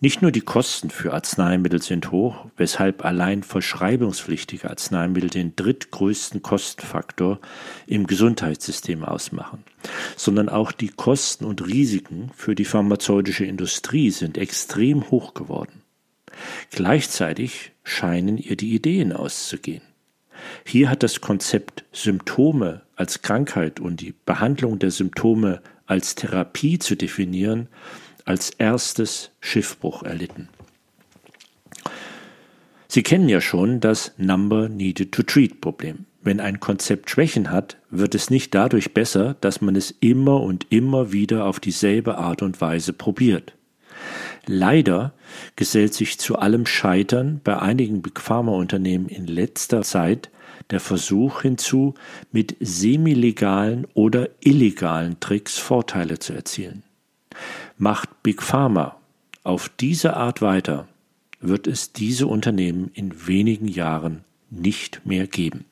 nicht nur die Kosten für Arzneimittel sind hoch, weshalb allein verschreibungspflichtige Arzneimittel den drittgrößten Kostenfaktor im Gesundheitssystem ausmachen, sondern auch die Kosten und Risiken für die pharmazeutische Industrie sind extrem hoch geworden. Gleichzeitig scheinen ihr die Ideen auszugehen. Hier hat das Konzept Symptome als Krankheit und die Behandlung der Symptome als Therapie zu definieren als erstes Schiffbruch erlitten. Sie kennen ja schon das Number Needed to Treat Problem. Wenn ein Konzept Schwächen hat, wird es nicht dadurch besser, dass man es immer und immer wieder auf dieselbe Art und Weise probiert. Leider gesellt sich zu allem Scheitern bei einigen Big Pharma Unternehmen in letzter Zeit der Versuch hinzu, mit semilegalen oder illegalen Tricks Vorteile zu erzielen. Macht Big Pharma auf diese Art weiter, wird es diese Unternehmen in wenigen Jahren nicht mehr geben.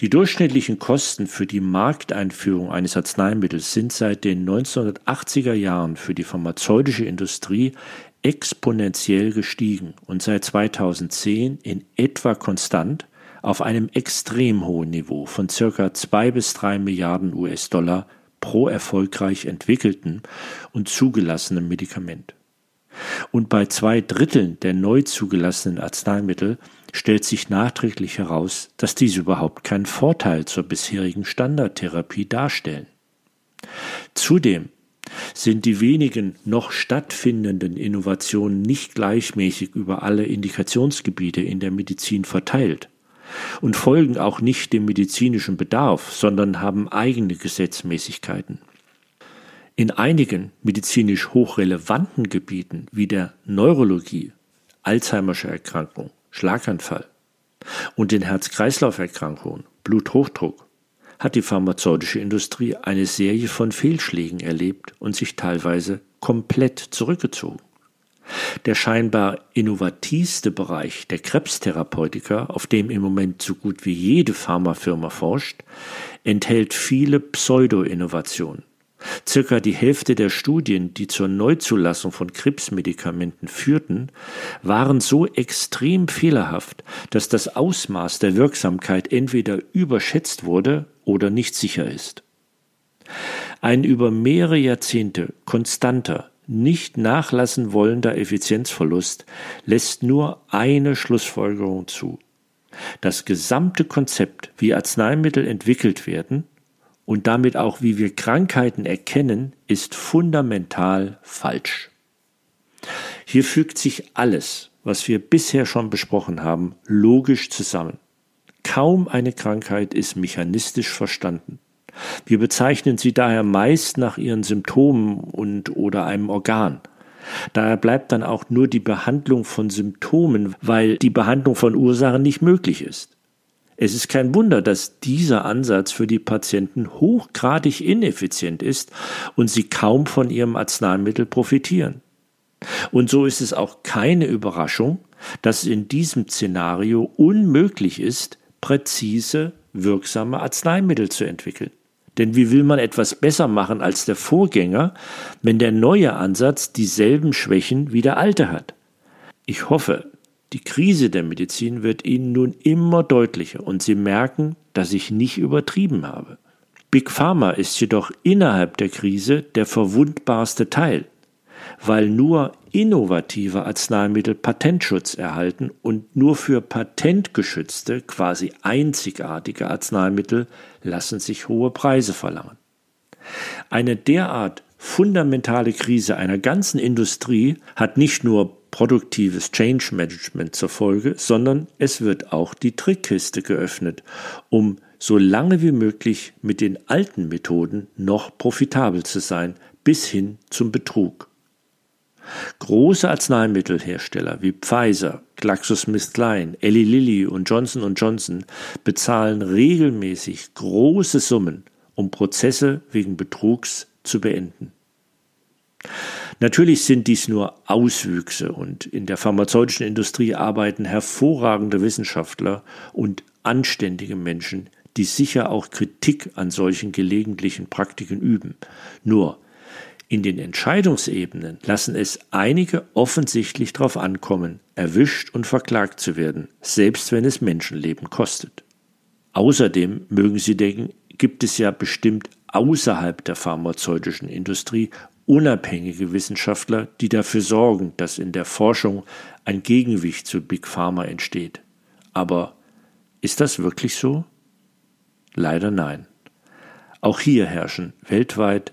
Die durchschnittlichen Kosten für die Markteinführung eines Arzneimittels sind seit den 1980er Jahren für die pharmazeutische Industrie exponentiell gestiegen und seit 2010 in etwa konstant auf einem extrem hohen Niveau von circa zwei bis drei Milliarden US-Dollar pro erfolgreich entwickelten und zugelassenen Medikament. Und bei zwei Dritteln der neu zugelassenen Arzneimittel stellt sich nachträglich heraus, dass diese überhaupt keinen Vorteil zur bisherigen Standardtherapie darstellen. Zudem sind die wenigen noch stattfindenden Innovationen nicht gleichmäßig über alle Indikationsgebiete in der Medizin verteilt und folgen auch nicht dem medizinischen Bedarf, sondern haben eigene Gesetzmäßigkeiten. In einigen medizinisch hochrelevanten Gebieten wie der Neurologie, Alzheimersche Erkrankung, Schlaganfall und den Herz-Kreislauf-Erkrankungen, Bluthochdruck, hat die pharmazeutische Industrie eine Serie von Fehlschlägen erlebt und sich teilweise komplett zurückgezogen. Der scheinbar innovativste Bereich der Krebstherapeutika, auf dem im Moment so gut wie jede Pharmafirma forscht, enthält viele Pseudo-Innovationen. Circa die Hälfte der Studien, die zur Neuzulassung von Krebsmedikamenten führten, waren so extrem fehlerhaft, dass das Ausmaß der Wirksamkeit entweder überschätzt wurde oder nicht sicher ist. Ein über mehrere Jahrzehnte konstanter, nicht nachlassen wollender Effizienzverlust lässt nur eine Schlussfolgerung zu. Das gesamte Konzept, wie Arzneimittel entwickelt werden und damit auch wie wir Krankheiten erkennen, ist fundamental falsch. Hier fügt sich alles, was wir bisher schon besprochen haben, logisch zusammen. Kaum eine Krankheit ist mechanistisch verstanden. Wir bezeichnen sie daher meist nach ihren Symptomen und oder einem Organ. Daher bleibt dann auch nur die Behandlung von Symptomen, weil die Behandlung von Ursachen nicht möglich ist. Es ist kein Wunder, dass dieser Ansatz für die Patienten hochgradig ineffizient ist und sie kaum von ihrem Arzneimittel profitieren. Und so ist es auch keine Überraschung, dass es in diesem Szenario unmöglich ist, präzise, wirksame Arzneimittel zu entwickeln. Denn wie will man etwas besser machen als der Vorgänger, wenn der neue Ansatz dieselben Schwächen wie der alte hat? Ich hoffe, die Krise der Medizin wird Ihnen nun immer deutlicher und Sie merken, dass ich nicht übertrieben habe. Big Pharma ist jedoch innerhalb der Krise der verwundbarste Teil weil nur innovative Arzneimittel Patentschutz erhalten und nur für patentgeschützte, quasi einzigartige Arzneimittel lassen sich hohe Preise verlangen. Eine derart fundamentale Krise einer ganzen Industrie hat nicht nur produktives Change Management zur Folge, sondern es wird auch die Trickkiste geöffnet, um so lange wie möglich mit den alten Methoden noch profitabel zu sein, bis hin zum Betrug. Große Arzneimittelhersteller wie Pfizer, GlaxoSmithKline, Eli Lilly und Johnson Johnson bezahlen regelmäßig große Summen, um Prozesse wegen Betrugs zu beenden. Natürlich sind dies nur Auswüchse und in der pharmazeutischen Industrie arbeiten hervorragende Wissenschaftler und anständige Menschen, die sicher auch Kritik an solchen gelegentlichen Praktiken üben. Nur in den Entscheidungsebenen lassen es einige offensichtlich darauf ankommen, erwischt und verklagt zu werden, selbst wenn es Menschenleben kostet. Außerdem mögen Sie denken, gibt es ja bestimmt außerhalb der pharmazeutischen Industrie unabhängige Wissenschaftler, die dafür sorgen, dass in der Forschung ein Gegengewicht zu Big Pharma entsteht. Aber ist das wirklich so? Leider nein. Auch hier herrschen weltweit